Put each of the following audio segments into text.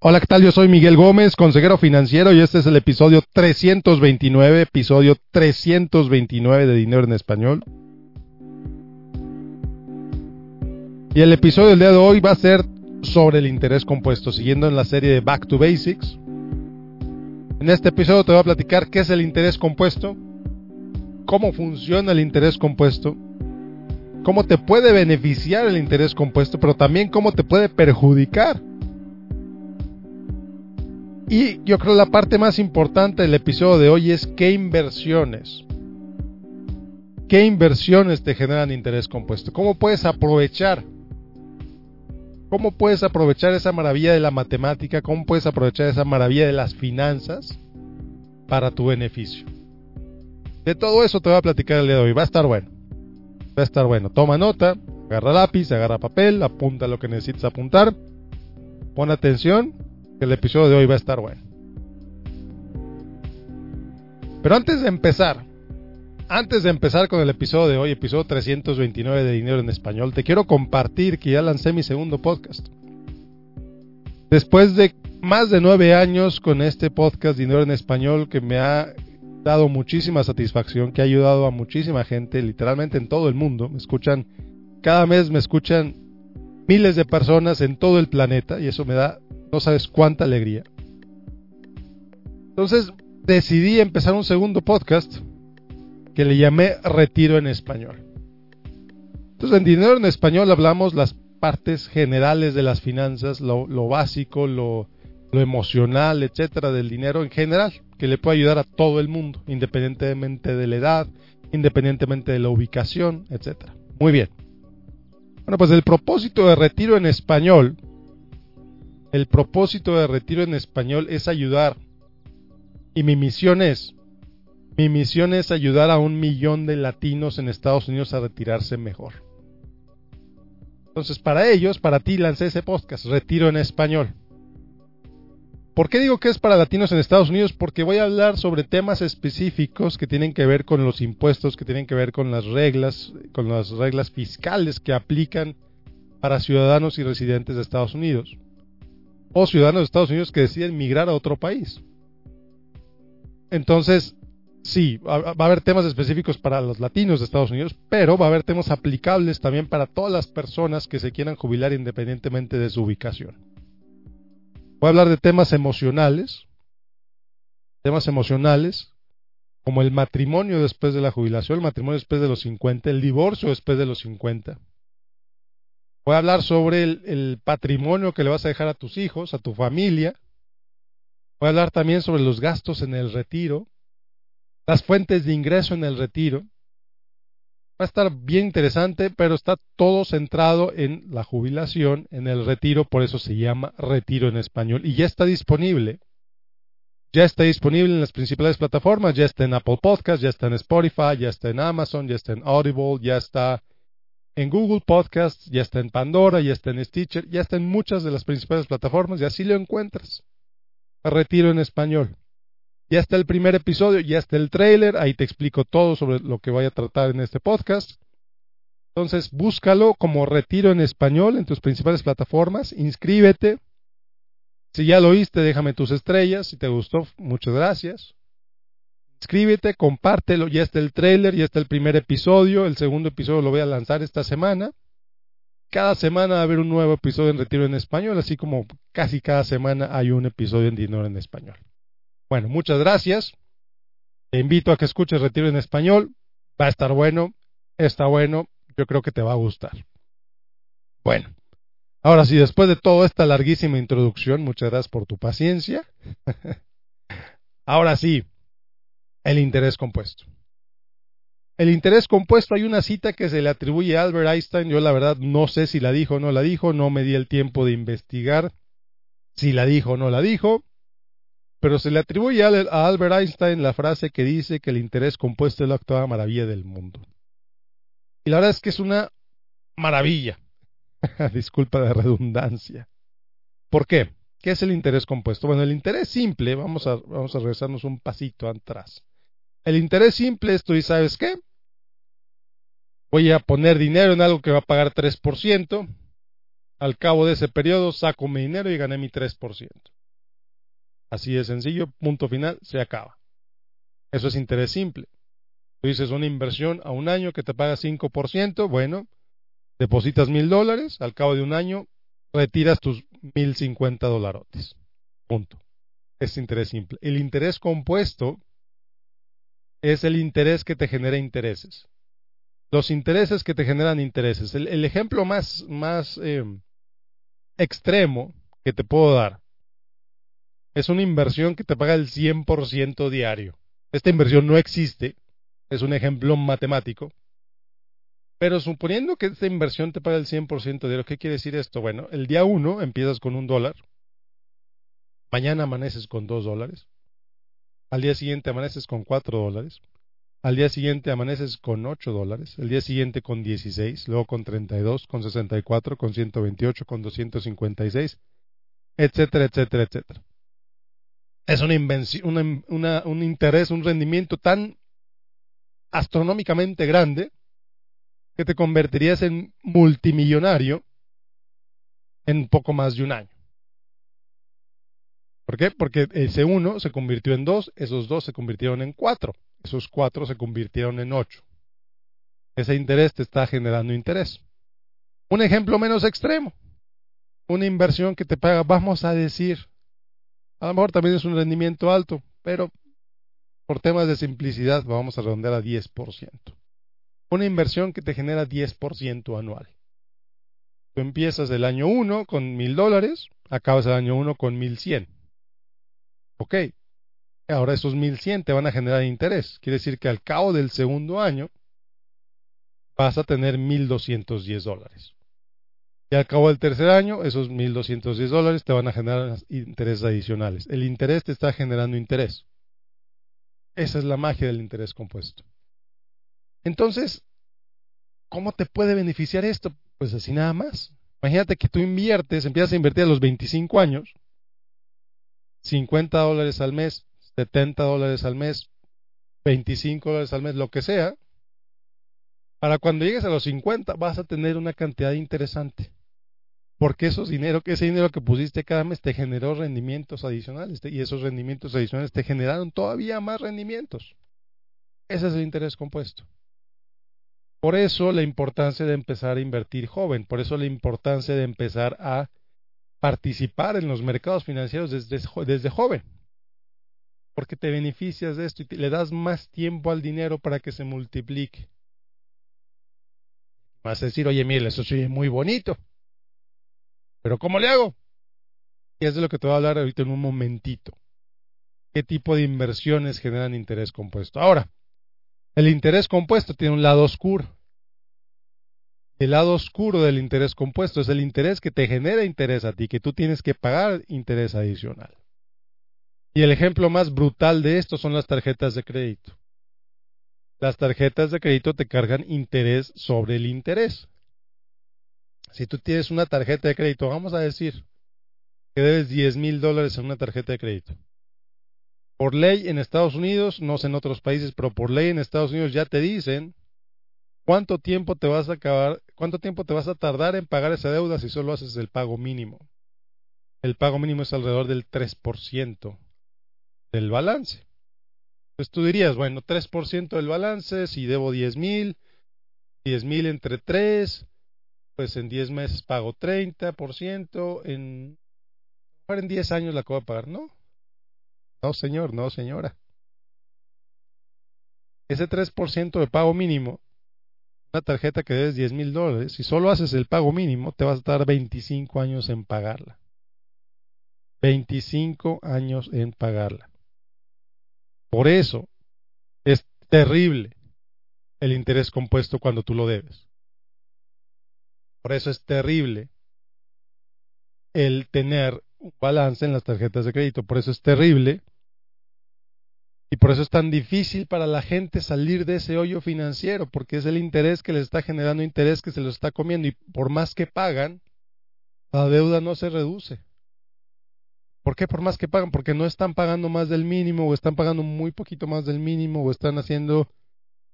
Hola, ¿qué tal? Yo soy Miguel Gómez, consejero financiero, y este es el episodio 329, episodio 329 de Dinero en Español. Y el episodio del día de hoy va a ser sobre el interés compuesto, siguiendo en la serie de Back to Basics. En este episodio te voy a platicar qué es el interés compuesto, cómo funciona el interés compuesto, cómo te puede beneficiar el interés compuesto, pero también cómo te puede perjudicar. Y yo creo la parte más importante del episodio de hoy es qué inversiones, qué inversiones te generan interés compuesto, cómo puedes aprovechar, cómo puedes aprovechar esa maravilla de la matemática, cómo puedes aprovechar esa maravilla de las finanzas para tu beneficio. De todo eso te voy a platicar el día de hoy, va a estar bueno, va a estar bueno. Toma nota, agarra lápiz, agarra papel, apunta lo que necesites apuntar, pon atención el episodio de hoy va a estar bueno. Pero antes de empezar, antes de empezar con el episodio de hoy, episodio 329 de Dinero en Español, te quiero compartir que ya lancé mi segundo podcast. Después de más de nueve años con este podcast Dinero en Español que me ha dado muchísima satisfacción, que ha ayudado a muchísima gente, literalmente en todo el mundo. Me escuchan, cada mes me escuchan miles de personas en todo el planeta y eso me da no sabes cuánta alegría. Entonces decidí empezar un segundo podcast que le llamé Retiro en Español. Entonces en Dinero en Español hablamos las partes generales de las finanzas, lo, básico, lo, emocional, etcétera, del dinero en general, que le puede ayudar a todo el mundo, independientemente de la edad, independientemente de la ubicación, etcétera. Muy bien. Bueno, pues el propósito de Retiro en Español el propósito de Retiro en Español es ayudar. Y mi misión es, mi misión es ayudar a un millón de latinos en Estados Unidos a retirarse mejor. Entonces, para ellos, para ti, lancé ese podcast, Retiro en Español. ¿Por qué digo que es para latinos en Estados Unidos? Porque voy a hablar sobre temas específicos que tienen que ver con los impuestos, que tienen que ver con las reglas, con las reglas fiscales que aplican para ciudadanos y residentes de Estados Unidos o ciudadanos de Estados Unidos que deciden migrar a otro país. Entonces, sí, va a haber temas específicos para los latinos de Estados Unidos, pero va a haber temas aplicables también para todas las personas que se quieran jubilar independientemente de su ubicación. Voy a hablar de temas emocionales, temas emocionales, como el matrimonio después de la jubilación, el matrimonio después de los 50, el divorcio después de los 50, Voy a hablar sobre el, patrimonio que le vas a dejar a tus hijos, a tu familia. Voy a hablar también sobre los gastos en el retiro, las fuentes de ingreso en el retiro. Va a estar bien interesante, pero está todo centrado en la jubilación, en el retiro, por eso se llama retiro en español. Y ya está disponible. Ya está disponible en las principales plataformas, ya está en Apple Podcast, ya está en Spotify, ya está en Amazon, ya está en Audible, ya está en Google Podcasts, ya está en Pandora, ya está en Stitcher, ya está en muchas de las principales plataformas y así lo encuentras. Retiro en español. Ya está el primer episodio, ya está el trailer, ahí te explico todo sobre lo que voy a tratar en este podcast. Entonces, búscalo como Retiro en español en tus principales plataformas, inscríbete. Si ya lo oíste, déjame tus estrellas, si te gustó, muchas gracias. Escríbete, compártelo, ya está el trailer, ya está el primer episodio, el segundo episodio lo voy a lanzar esta semana. Cada semana va a haber un nuevo episodio en Retiro en Español, así como casi cada semana hay un episodio en Dinero en Español. Bueno, muchas gracias. Te invito a que escuches Retiro en Español. Va a estar bueno, está bueno, yo creo que te va a gustar. Bueno, ahora sí, después de toda esta larguísima introducción, muchas gracias por tu paciencia. ahora sí, el interés compuesto. El interés compuesto, hay una cita que se le atribuye a Albert Einstein, yo la verdad no sé si la dijo o no la dijo, no me di el tiempo de investigar si la dijo o no la dijo, pero se le atribuye a Albert Einstein la frase que dice que el interés compuesto es la octava maravilla del mundo. Y la verdad es que es una maravilla. Disculpa de redundancia. ¿Por qué? ¿Qué es el interés compuesto? Bueno, el interés simple, vamos a, vamos a regresarnos un pasito atrás. El interés simple es tú y sabes qué? Voy a poner dinero en algo que va a pagar 3%. Al cabo de ese periodo saco mi dinero y gané mi 3%. Así de sencillo, punto final, se acaba. Eso es interés simple. Tú dices una inversión a un año que te paga 5%, bueno, depositas mil dólares, al cabo de un año retiras tus mil cincuenta dolarotes. Punto. Es interés simple. El interés compuesto es el interés que te genera intereses. Los intereses que te generan intereses. El, ejemplo más, más eh, extremo que te puedo dar es una inversión que te paga el 100% diario. Esta inversión no existe, es un ejemplo matemático, pero suponiendo que esta inversión te paga el 100% diario, ¿qué quiere decir esto? Bueno, el día 1 empiezas con un dólar, mañana amaneces con dos dólares, al día siguiente amaneces con cuatro dólares, al día siguiente amaneces con 8 dólares, el día siguiente con 16, luego con 32, con 64, con 128, con 256, etcétera, etcétera, etcétera. Es una invención, un interés, un rendimiento tan astronómicamente grande que te convertirías en multimillonario en poco más de un año. ¿Por qué? Porque ese uno se convirtió en dos, esos dos se convirtieron en cuatro, esos cuatro se convirtieron en ocho. Ese interés te está generando interés. Un ejemplo menos extremo, una inversión que te paga, vamos a decir, a lo mejor también es un rendimiento alto, pero por temas de simplicidad vamos a redondear a 10%. Una inversión que te genera 10% anual. Tú empiezas el año 1 con mil dólares, acabas el año 1 con 1100. Ok, ahora esos 1100 te van a generar interés. Quiere decir que al cabo del segundo año vas a tener 1210 dólares. Y al cabo del tercer año, esos 1210 dólares te van a generar intereses adicionales. El interés te está generando interés. Esa es la magia del interés compuesto. Entonces, ¿cómo te puede beneficiar esto? Pues así nada más. Imagínate que tú inviertes, empiezas a invertir a los 25 años 50 dólares al mes, 70 dólares al mes, 25 dólares al mes, lo que sea, para cuando llegues a los 50 vas a tener una cantidad interesante. Porque esos ese dinero que pusiste cada mes te generó rendimientos adicionales y esos rendimientos adicionales te generaron todavía más rendimientos. Ese es el interés compuesto. Por eso la importancia de empezar a invertir joven, por eso la importancia de empezar a participar en los mercados financieros desde, desde joven, porque te beneficias de esto y le das más tiempo al dinero para que se multiplique. Vas a decir, oye, mira, eso sí es muy bonito, pero ¿cómo le hago? Y es de lo que te voy a hablar ahorita en un momentito. ¿Qué tipo de inversiones generan interés compuesto? Ahora, el interés compuesto tiene un lado oscuro. El lado oscuro del interés compuesto es el interés que te genera interés a ti, que tú tienes que pagar interés adicional. Y el ejemplo más brutal de esto son las tarjetas de crédito. Las tarjetas de crédito te cargan interés sobre el interés. Si tú tienes una tarjeta de crédito, vamos a decir que debes 10 mil dólares en una tarjeta de crédito. Por ley en Estados Unidos, no sé en otros países, pero por ley en Estados Unidos ya te dicen ¿Cuánto tiempo te vas a acabar, cuánto tiempo te vas a tardar en pagar esa deuda si solo haces el pago mínimo? El pago mínimo es alrededor del 3% del balance. Entonces tú dirías, bueno, 3% del balance, si debo 10 mil, 10 mil entre 3, pues en 10 meses pago 30%, en, en 10 años la acabo de pagar, ¿no? No, señor, no, señora. Ese 3% de pago mínimo una tarjeta que debes 10 mil dólares, si solo haces el pago mínimo, te vas a tardar 25 años en pagarla. 25 años en pagarla. Por eso es terrible el interés compuesto cuando tú lo debes. Por eso es terrible el tener un balance en las tarjetas de crédito. Por eso es terrible y por eso es tan difícil para la gente salir de ese hoyo financiero, porque es el interés que les está generando interés que se los está comiendo. Y por más que pagan, la deuda no se reduce. ¿Por qué por más que pagan? Porque no están pagando más del mínimo, o están pagando muy poquito más del mínimo, o están haciendo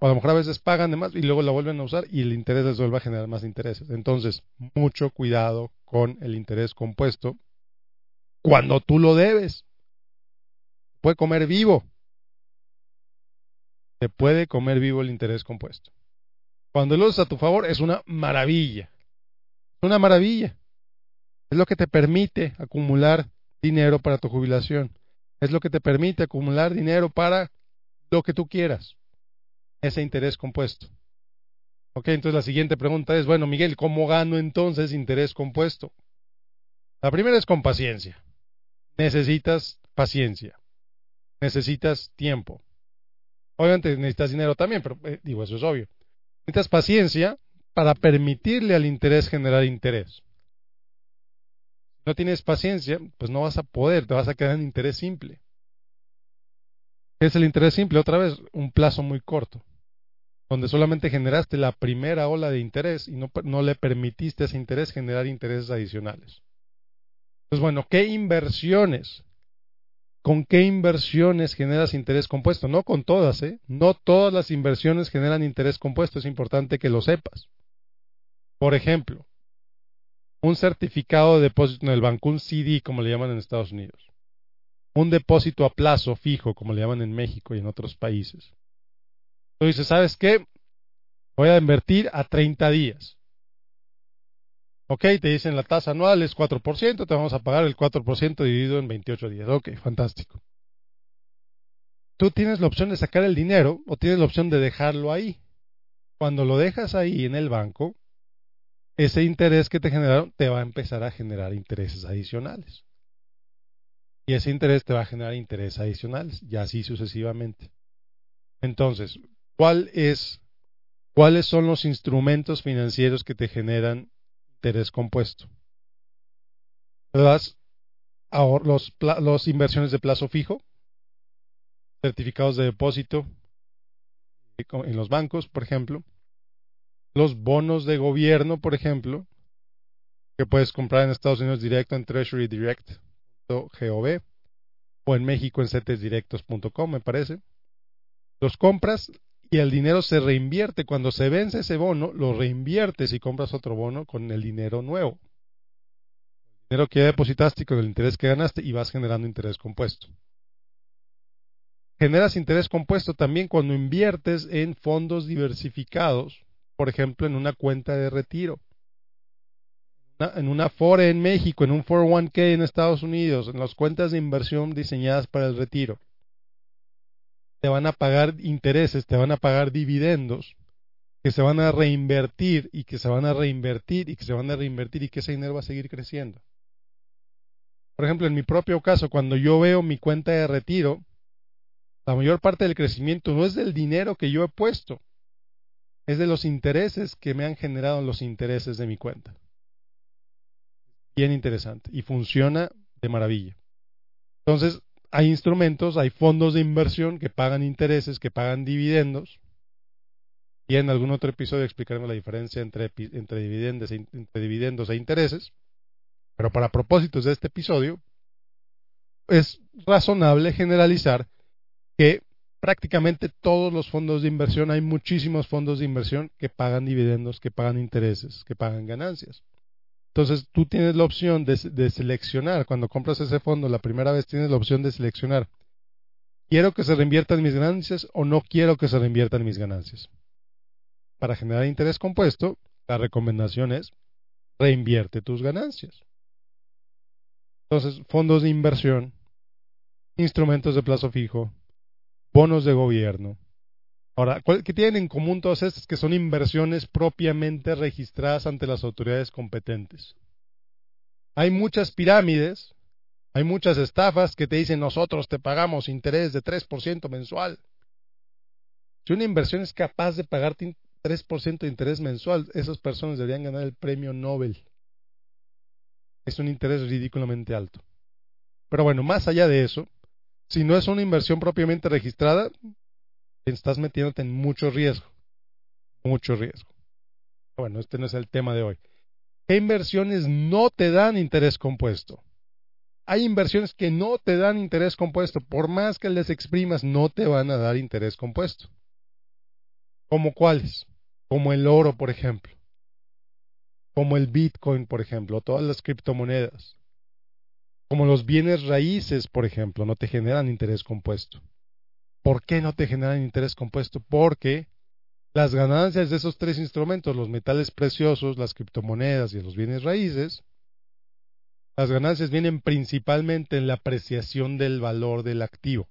O a lo mejor a veces pagan de más y luego la vuelven a usar y el interés les vuelve a generar más intereses. Entonces, mucho cuidado con el interés compuesto cuando tú lo debes. Puede comer vivo. Se puede comer vivo el interés compuesto. Cuando lo usas a tu favor es una maravilla. Es una maravilla. Es lo que te permite acumular dinero para tu jubilación. Es lo que te permite acumular dinero para lo que tú quieras. Ese interés compuesto. Ok, entonces la siguiente pregunta es, bueno, Miguel, ¿cómo gano entonces interés compuesto? La primera es con paciencia. Necesitas paciencia. Necesitas tiempo. Obviamente necesitas dinero también, pero eh, digo, eso es obvio. Necesitas paciencia para permitirle al interés generar interés no tienes paciencia, pues no vas a poder, te vas a quedar en interés simple. ¿Qué es el interés simple? Otra vez, un plazo muy corto, donde solamente generaste la primera ola de interés y no, no le permitiste a ese interés generar intereses adicionales. Pues bueno, ¿qué inversiones? ¿Con qué inversiones generas interés compuesto? No con todas, ¿eh? No todas las inversiones generan interés compuesto, es importante que lo sepas. Por ejemplo, un certificado de depósito en el banco, un CD como le llaman en Estados Unidos, un depósito a plazo fijo como le llaman en México y en otros países. Tú dices, ¿sabes qué? Voy a invertir a 30 días. Ok, te dicen la tasa anual es 4%, te vamos a pagar el 4% dividido en 28 días. Ok, fantástico. Tú tienes la opción de sacar el dinero o tienes la opción de dejarlo ahí. Cuando lo dejas ahí en el banco, ese interés que te generaron te va a empezar a generar intereses adicionales. Y ese interés te va a generar intereses adicionales, y así sucesivamente. Entonces, ¿cuál es, ¿cuáles son los instrumentos financieros que te generan interés compuesto? Las, los, los inversiones de plazo fijo, certificados de depósito en los bancos, por ejemplo, los bonos de gobierno, por ejemplo, que puedes comprar en Estados Unidos directo en treasurydirect.gov o en México en cetesdirectos.com, me parece. Los compras y el dinero se reinvierte. Cuando se vence ese bono, lo reinviertes y compras otro bono con el dinero nuevo. El dinero que depositaste con el interés que ganaste y vas generando interés compuesto. Generas interés compuesto también cuando inviertes en fondos diversificados por ejemplo, en una cuenta de retiro, en una FORE en México, en un 401k en Estados Unidos, en las cuentas de inversión diseñadas para el retiro. Te van a pagar intereses, te van a pagar dividendos que se van a reinvertir y que se van a reinvertir y que se van a reinvertir y que ese dinero va a seguir creciendo. Por ejemplo, en mi propio caso, cuando yo veo mi cuenta de retiro, la mayor parte del crecimiento no es del dinero que yo he puesto, es de los intereses que me han generado los intereses de mi cuenta. Bien interesante y funciona de maravilla. Entonces, hay instrumentos, hay fondos de inversión que pagan intereses, que pagan dividendos. Y en algún otro episodio explicaremos la diferencia entre, entre, dividendos, e, entre dividendos e intereses. Pero para propósitos de este episodio, es razonable generalizar que prácticamente todos los fondos de inversión, hay muchísimos fondos de inversión que pagan dividendos, que pagan intereses, que pagan ganancias. Entonces tú tienes la opción de, seleccionar, cuando compras ese fondo la primera vez tienes la opción de seleccionar, ¿quiero que se reinviertan mis ganancias o no quiero que se reinviertan mis ganancias? Para generar interés compuesto, la recomendación es reinvierte tus ganancias. Entonces, fondos de inversión, instrumentos de plazo fijo, bonos de gobierno. Ahora, ¿qué tienen en común todas estas? Que son inversiones propiamente registradas ante las autoridades competentes. Hay muchas pirámides, hay muchas estafas que te dicen nosotros te pagamos interés de 3% mensual. Si una inversión es capaz de pagarte 3% de interés mensual, esas personas deberían ganar el premio Nobel. Es un interés ridículamente alto. Pero bueno, más allá de eso, si no es una inversión propiamente registrada, estás metiéndote en mucho riesgo. Mucho riesgo. Bueno, este no es el tema de hoy. ¿Qué inversiones no te dan interés compuesto? Hay inversiones que no te dan interés compuesto. Por más que les exprimas, no te van a dar interés compuesto. ¿Como cuáles? Como el oro, por ejemplo. Como el Bitcoin, por ejemplo, todas las criptomonedas. Como los bienes raíces, por ejemplo, no te generan interés compuesto. ¿Por qué no te generan interés compuesto? Porque las ganancias de esos tres instrumentos, los metales preciosos, las criptomonedas y los bienes raíces, las ganancias vienen principalmente en la apreciación del valor del activo.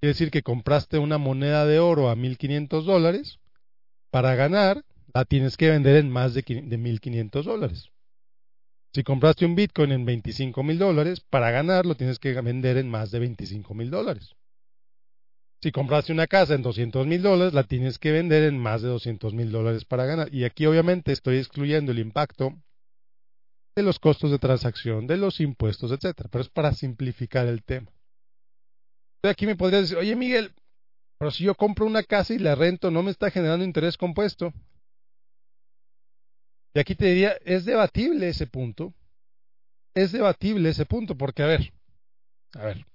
Quiere decir que compraste una moneda de oro a 1.500 dólares, para ganar la tienes que vender en más de 1.500 dólares. Si compraste un Bitcoin en 25 mil dólares, para ganar lo tienes que vender en más de 25 mil dólares. Si compraste una casa en 200 mil dólares, la tienes que vender en más de 200 mil dólares para ganar. Y aquí obviamente estoy excluyendo el impacto de los costos de transacción, de los impuestos, etcétera. Pero es para simplificar el tema. aquí me podrías decir, oye Miguel, pero si yo compro una casa y la rento, ¿no me está generando interés compuesto? Y aquí te diría, es debatible ese punto. Es debatible ese punto, porque a ver, a ver,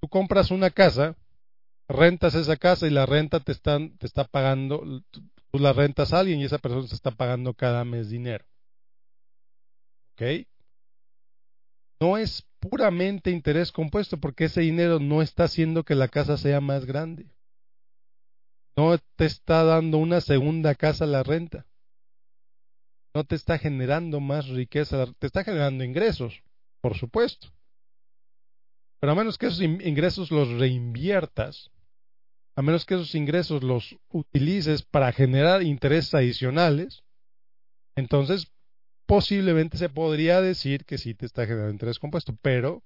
tú compras una casa, rentas esa casa y la renta te, están, te está pagando, tú la rentas a alguien y esa persona te está pagando cada mes dinero. ¿Ok? No es puramente interés compuesto porque ese dinero no está haciendo que la casa sea más grande. No te está dando una segunda casa a la renta no te está generando más riqueza, te está generando ingresos, por supuesto. Pero a menos que esos ingresos los reinviertas, a menos que esos ingresos los utilices para generar intereses adicionales, entonces posiblemente se podría decir que sí te está generando interés compuesto, pero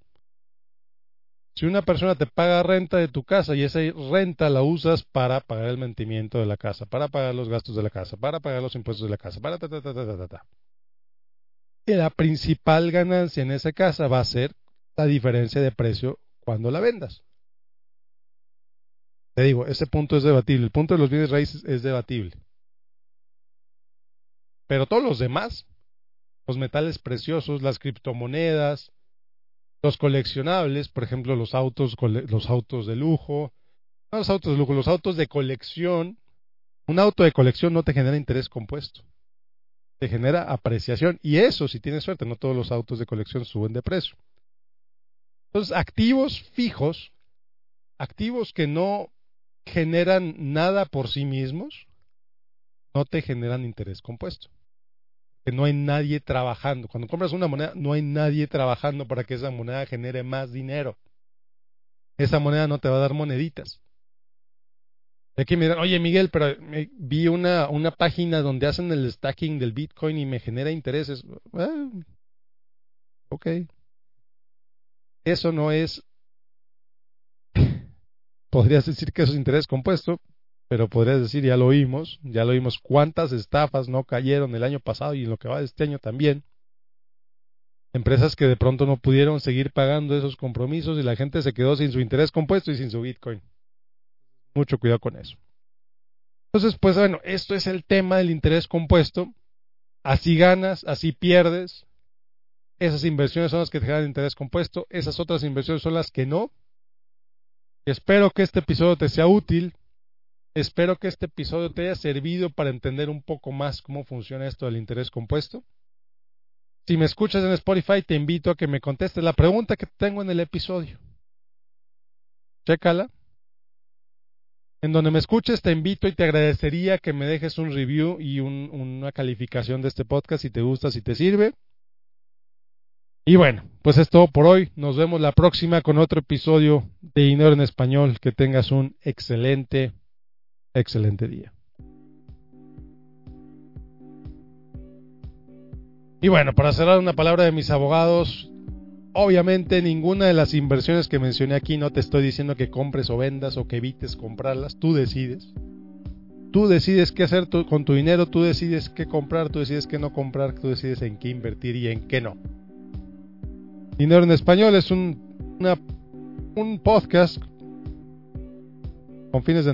si una persona te paga renta de tu casa y esa renta la usas para pagar el mantenimiento de la casa, para pagar los gastos de la casa, para pagar los impuestos de la casa, para ta ta ta ta ta ta. Y la principal ganancia en esa casa va a ser la diferencia de precio cuando la vendas. Te digo, ese punto es debatible. El punto de los bienes raíces es debatible. Pero todos los demás, los metales preciosos, las criptomonedas, los coleccionables, por ejemplo, los autos, los autos de lujo, no los autos de lujo, los autos de colección. Un auto de colección no te genera interés compuesto, te genera apreciación. Y eso, si tienes suerte, no todos los autos de colección suben de precio. Entonces, activos fijos, activos que no generan nada por sí mismos, no te generan interés compuesto que no hay nadie trabajando. Cuando compras una moneda, no hay nadie trabajando para que esa moneda genere más dinero. Esa moneda no te va a dar moneditas. Aquí me oye Miguel, pero vi una, una página donde hacen el stacking del Bitcoin y me genera intereses. Ah, ok. Eso no es. Podrías decir que eso es interés compuesto, pero podrías decir, ya lo oímos, ya lo oímos, cuántas estafas no cayeron el año pasado y en lo que va de este año también. Empresas que de pronto no pudieron seguir pagando esos compromisos y la gente se quedó sin su interés compuesto y sin su Bitcoin. Mucho cuidado con eso. Entonces, pues bueno, esto es el tema del interés compuesto. Así ganas, así pierdes. Esas inversiones son las que te generan interés compuesto, esas otras inversiones son las que no. Espero que este episodio te sea útil. Espero que este episodio te haya servido para entender un poco más cómo funciona esto del interés compuesto. Si me escuchas en Spotify, te invito a que me contestes la pregunta que tengo en el episodio. Chécala. En donde me escuches, te invito y te agradecería que me dejes un review y una calificación de este podcast si te gusta, si te sirve. Y bueno, pues es todo por hoy. Nos vemos la próxima con otro episodio de Dinero en Español. Que tengas un excelente excelente día. Y bueno, para cerrar una palabra de mis abogados, obviamente ninguna de las inversiones que mencioné aquí no te estoy diciendo que compres o vendas o que evites comprarlas, tú decides. Tú decides qué hacer con tu dinero, tú decides qué comprar, tú decides qué no comprar, tú decides en qué invertir y en qué no. Dinero en español es un, un podcast con fines de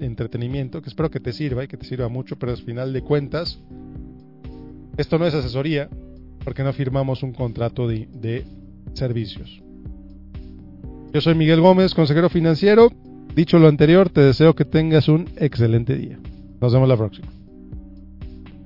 entretenimiento, que espero que te sirva y que te sirva mucho, pero al final de cuentas, esto no es asesoría, porque no firmamos un contrato de, de servicios. Yo soy Miguel Gómez, consejero financiero. Dicho lo anterior, te deseo que tengas un excelente día. Nos vemos la próxima.